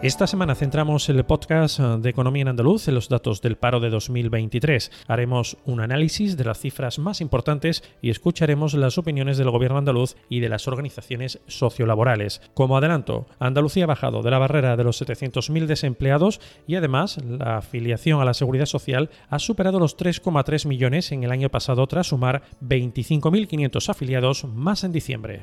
Esta semana centramos el podcast eh, de Economía en Andaluz en los datos del paro de 2023. Haremos un análisis de las cifras más importantes y escucharemos las opiniones del gobierno andaluz y de las organizaciones sociolaborales. Como adelanto, Andalucía ha bajado de la barrera de los 700.000 desempleados y además la afiliación a la seguridad social ha superado los 3,3 millones en el año pasado tras sumar 25.500 afiliados más en diciembre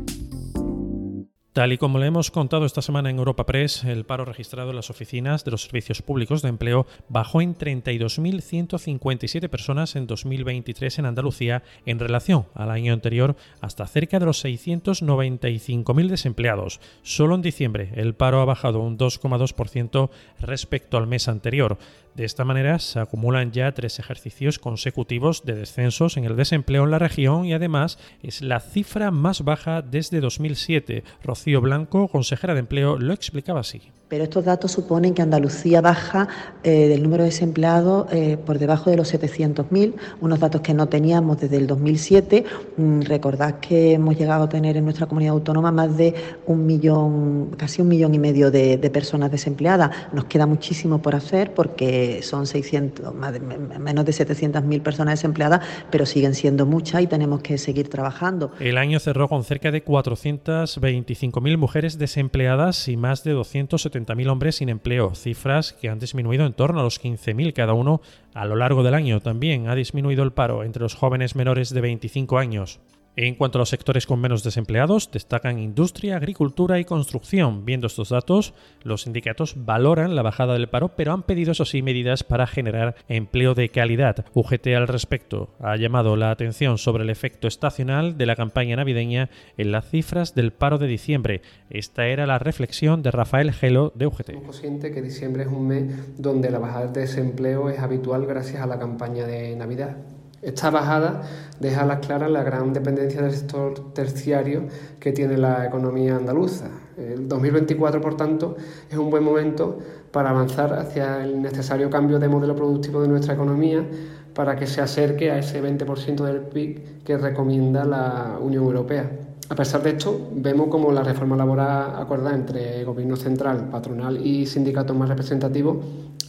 Tal y como le hemos contado esta semana en Europa Press, el paro registrado en las oficinas de los servicios públicos de empleo bajó en 32.157 personas en 2023 en Andalucía en relación al año anterior hasta cerca de los 695.000 desempleados. Solo en diciembre el paro ha bajado un 2,2% respecto al mes anterior. De esta manera se acumulan ya tres ejercicios consecutivos de descensos en el desempleo en la región y además es la cifra más baja desde 2007. Rocío Blanco, consejera de empleo, lo explicaba así. Pero estos datos suponen que Andalucía baja eh, del número de desempleados eh, por debajo de los 700.000, unos datos que no teníamos desde el 2007. Mm, recordad que hemos llegado a tener en nuestra comunidad autónoma más de un millón, casi un millón y medio de, personas desempleadas. Nos queda muchísimo por hacer porque son 600, menos de 700.000 personas desempleadas, pero siguen siendo muchas y tenemos que seguir trabajando. El año cerró con cerca de 425.000 mujeres desempleadas y más de 270 hombres sin empleo, cifras que han disminuido en torno a los 15.000 cada uno a lo largo del año. También ha disminuido el paro entre los jóvenes menores de 25 años. En cuanto a los sectores con menos desempleados, destacan industria, agricultura y construcción. Viendo estos datos, los sindicatos valoran la bajada del paro, pero han pedido, eso sí, medidas para generar empleo de calidad. UGT al respecto ha llamado la atención sobre el efecto estacional de la campaña navideña en las cifras del paro de diciembre. Esta era la reflexión de Rafael Gelo de UGT. Somos que diciembre es un mes donde la bajada de desempleo es habitual gracias a la campaña de Navidad. Esta bajada deja a las claras la gran dependencia del sector terciario que tiene la economía andaluza. El 2024, por tanto, es un buen momento para avanzar hacia el necesario cambio de modelo productivo de nuestra economía para que se acerque a ese 20% del PIB que recomienda la Unión Europea. A pesar de esto, vemos como la reforma laboral acordada entre Gobierno central, patronal y sindicatos más representativos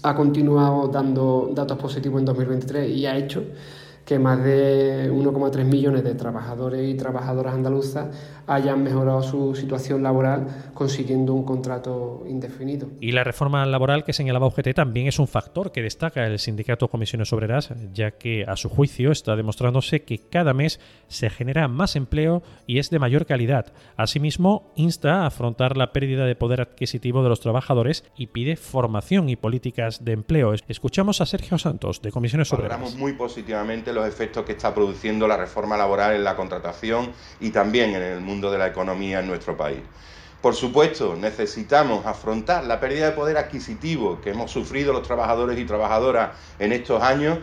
ha continuado dando datos positivos en 2023 y ha hecho que más de 1,3 millones de trabajadores y trabajadoras andaluzas hayan mejorado su situación laboral consiguiendo un contrato indefinido. Y la reforma laboral que señalaba UGT también es un factor que destaca el sindicato Comisiones Obreras, ya que a su juicio está demostrándose que cada mes se genera más empleo y es de mayor calidad. Asimismo, insta a afrontar la pérdida de poder adquisitivo de los trabajadores y pide formación y políticas de empleo. Escuchamos a Sergio Santos de Comisiones Obreras. Valoramos muy positivamente los efectos que está produciendo la reforma laboral en la contratación y también en el mundo de la economía en nuestro país. Por supuesto, necesitamos afrontar la pérdida de poder adquisitivo que hemos sufrido los trabajadores y trabajadoras en estos años.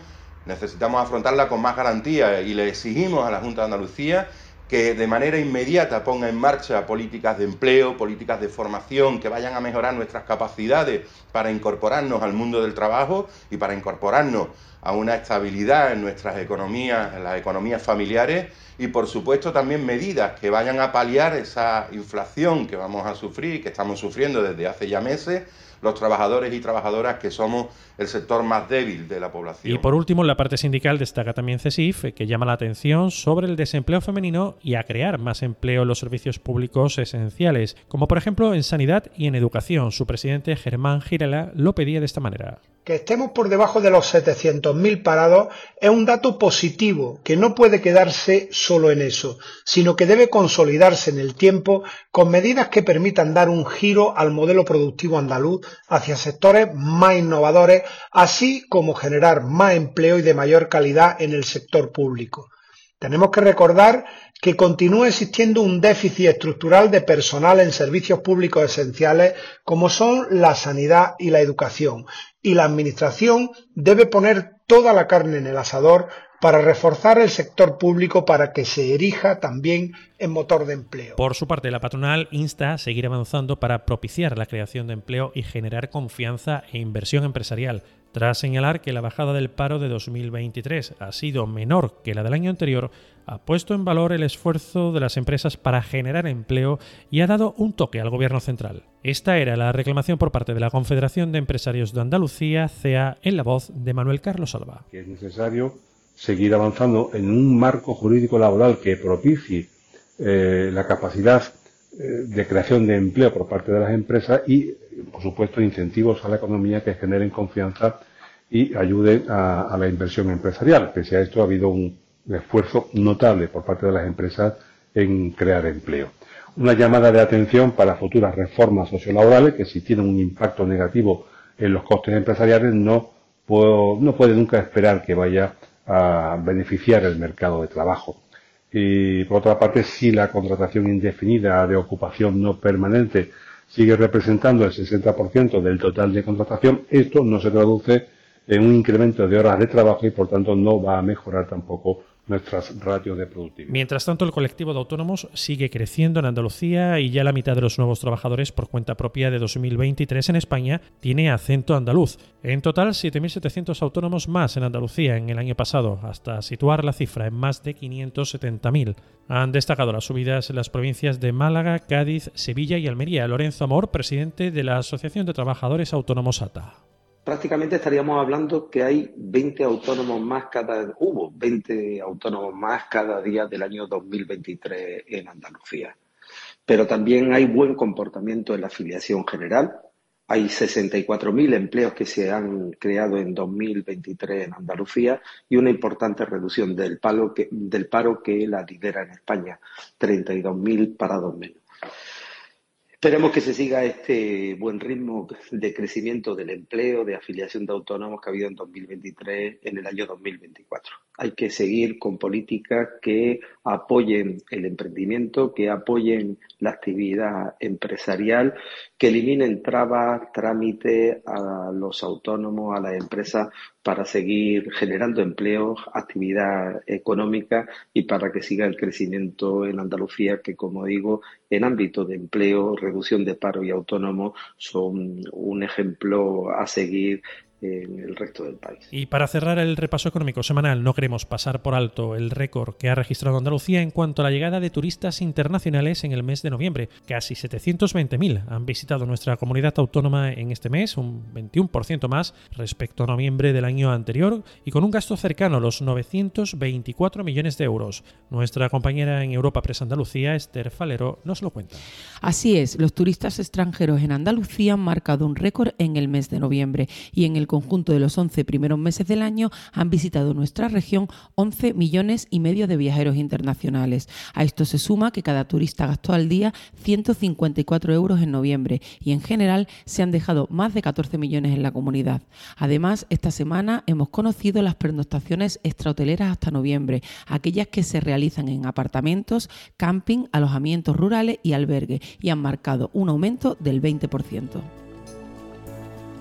Necesitamos afrontarla con más garantía y le exigimos a la Junta de Andalucía que de manera inmediata ponga en marcha políticas de empleo, políticas de formación que vayan a mejorar nuestras capacidades para incorporarnos al mundo del trabajo y para incorporarnos a una estabilidad en nuestras economías, en las economías familiares y por supuesto también medidas que vayan a paliar esa inflación que vamos a sufrir, que estamos sufriendo desde hace ya meses los trabajadores y trabajadoras que somos el sector más débil de la población. Y por último, la parte sindical destaca también CESIF, que llama la atención sobre el desempleo femenino y a crear más empleo en los servicios públicos esenciales, como por ejemplo en sanidad y en educación. Su presidente Germán Girela lo pedía de esta manera. Que estemos por debajo de los 700.000 parados es un dato positivo que no puede quedarse solo en eso, sino que debe consolidarse en el tiempo con medidas que permitan dar un giro al modelo productivo andaluz hacia sectores más innovadores, así como generar más empleo y de mayor calidad en el sector público. Tenemos que recordar que continúa existiendo un déficit estructural de personal en servicios públicos esenciales como son la sanidad y la educación, y la Administración debe poner toda la carne en el asador para reforzar el sector público para que se erija también en motor de empleo. Por su parte, la patronal insta a seguir avanzando para propiciar la creación de empleo y generar confianza e inversión empresarial, tras señalar que la bajada del paro de 2023 ha sido menor que la del año anterior, ha puesto en valor el esfuerzo de las empresas para generar empleo y ha dado un toque al gobierno central. Esta era la reclamación por parte de la Confederación de Empresarios de Andalucía, CEA, en la voz de Manuel Carlos Alba. es necesario seguir avanzando en un marco jurídico laboral que propicie eh, la capacidad eh, de creación de empleo por parte de las empresas y, por supuesto, incentivos a la economía que generen confianza y ayuden a, la inversión empresarial. Pese a esto, ha habido un esfuerzo notable por parte de las empresas en crear empleo. Una llamada de atención para futuras reformas sociolaborales que si tienen un impacto negativo en los costes empresariales no, no puede nunca esperar que vaya a beneficiar el mercado de trabajo. Y por otra parte, si la contratación indefinida de ocupación no permanente sigue representando el 60% del total de contratación, esto no se traduce en un incremento de horas de trabajo y por tanto no va a mejorar tampoco nuestras ratios de productividad. Mientras tanto, el colectivo de autónomos sigue creciendo en Andalucía y ya la mitad de los nuevos trabajadores por cuenta propia de 2023 en España tiene acento andaluz. En total, 7.700 autónomos más en Andalucía en el año pasado, hasta situar la cifra en más de 570.000. Han destacado las subidas en las provincias de Málaga, Cádiz, Sevilla y Almería. Lorenzo Amor, presidente de la Asociación de Trabajadores Autónomos ATA prácticamente estaríamos hablando que hay 20 autónomos más cada, hubo 20 autónomos más cada día del año 2023 en Andalucía. Pero también hay buen comportamiento en la afiliación general. Hay 64.000 empleos que se han creado en 2023 en Andalucía y una importante reducción del, palo del paro que la lidera en España, 32.000 parados menos. Esperemos que se siga este buen ritmo de crecimiento del empleo, de afiliación de autónomos que ha habido en 2023 en el año 2024. Hay que seguir con políticas que apoyen el emprendimiento, que apoyen la actividad empresarial, que eliminen trabas, trámites a los autónomos, a las empresas para seguir generando empleos, actividad económica y para que siga el crecimiento en Andalucía, que como digo, en ámbito de empleo, reducción de paro y autónomo son un ejemplo a seguir en el resto del país. Y para cerrar el repaso económico semanal, no queremos pasar por alto el récord que ha registrado Andalucía en cuanto a la llegada de turistas internacionales en el mes de noviembre. Casi 720.000 han visitado nuestra comunidad autónoma en este mes, un 21% más respecto a noviembre del año anterior y con un gasto cercano a los 924 millones de euros. Nuestra compañera en Europa Press Andalucía, Esther Falero, nos lo cuenta. Así es, los turistas extranjeros en Andalucía han marcado un récord en el mes de noviembre y en el conjunto de los 11 primeros meses del año han visitado nuestra región 11 millones y medio de viajeros internacionales. A esto se suma que cada turista gastó al día 154 euros en noviembre y en general se han dejado más de 14 millones en la comunidad. Además, esta semana hemos conocido las pernoctaciones extrahoteleras hasta noviembre, aquellas que se realizan en apartamentos, camping, alojamientos rurales y albergues y han marcado un aumento del 20%.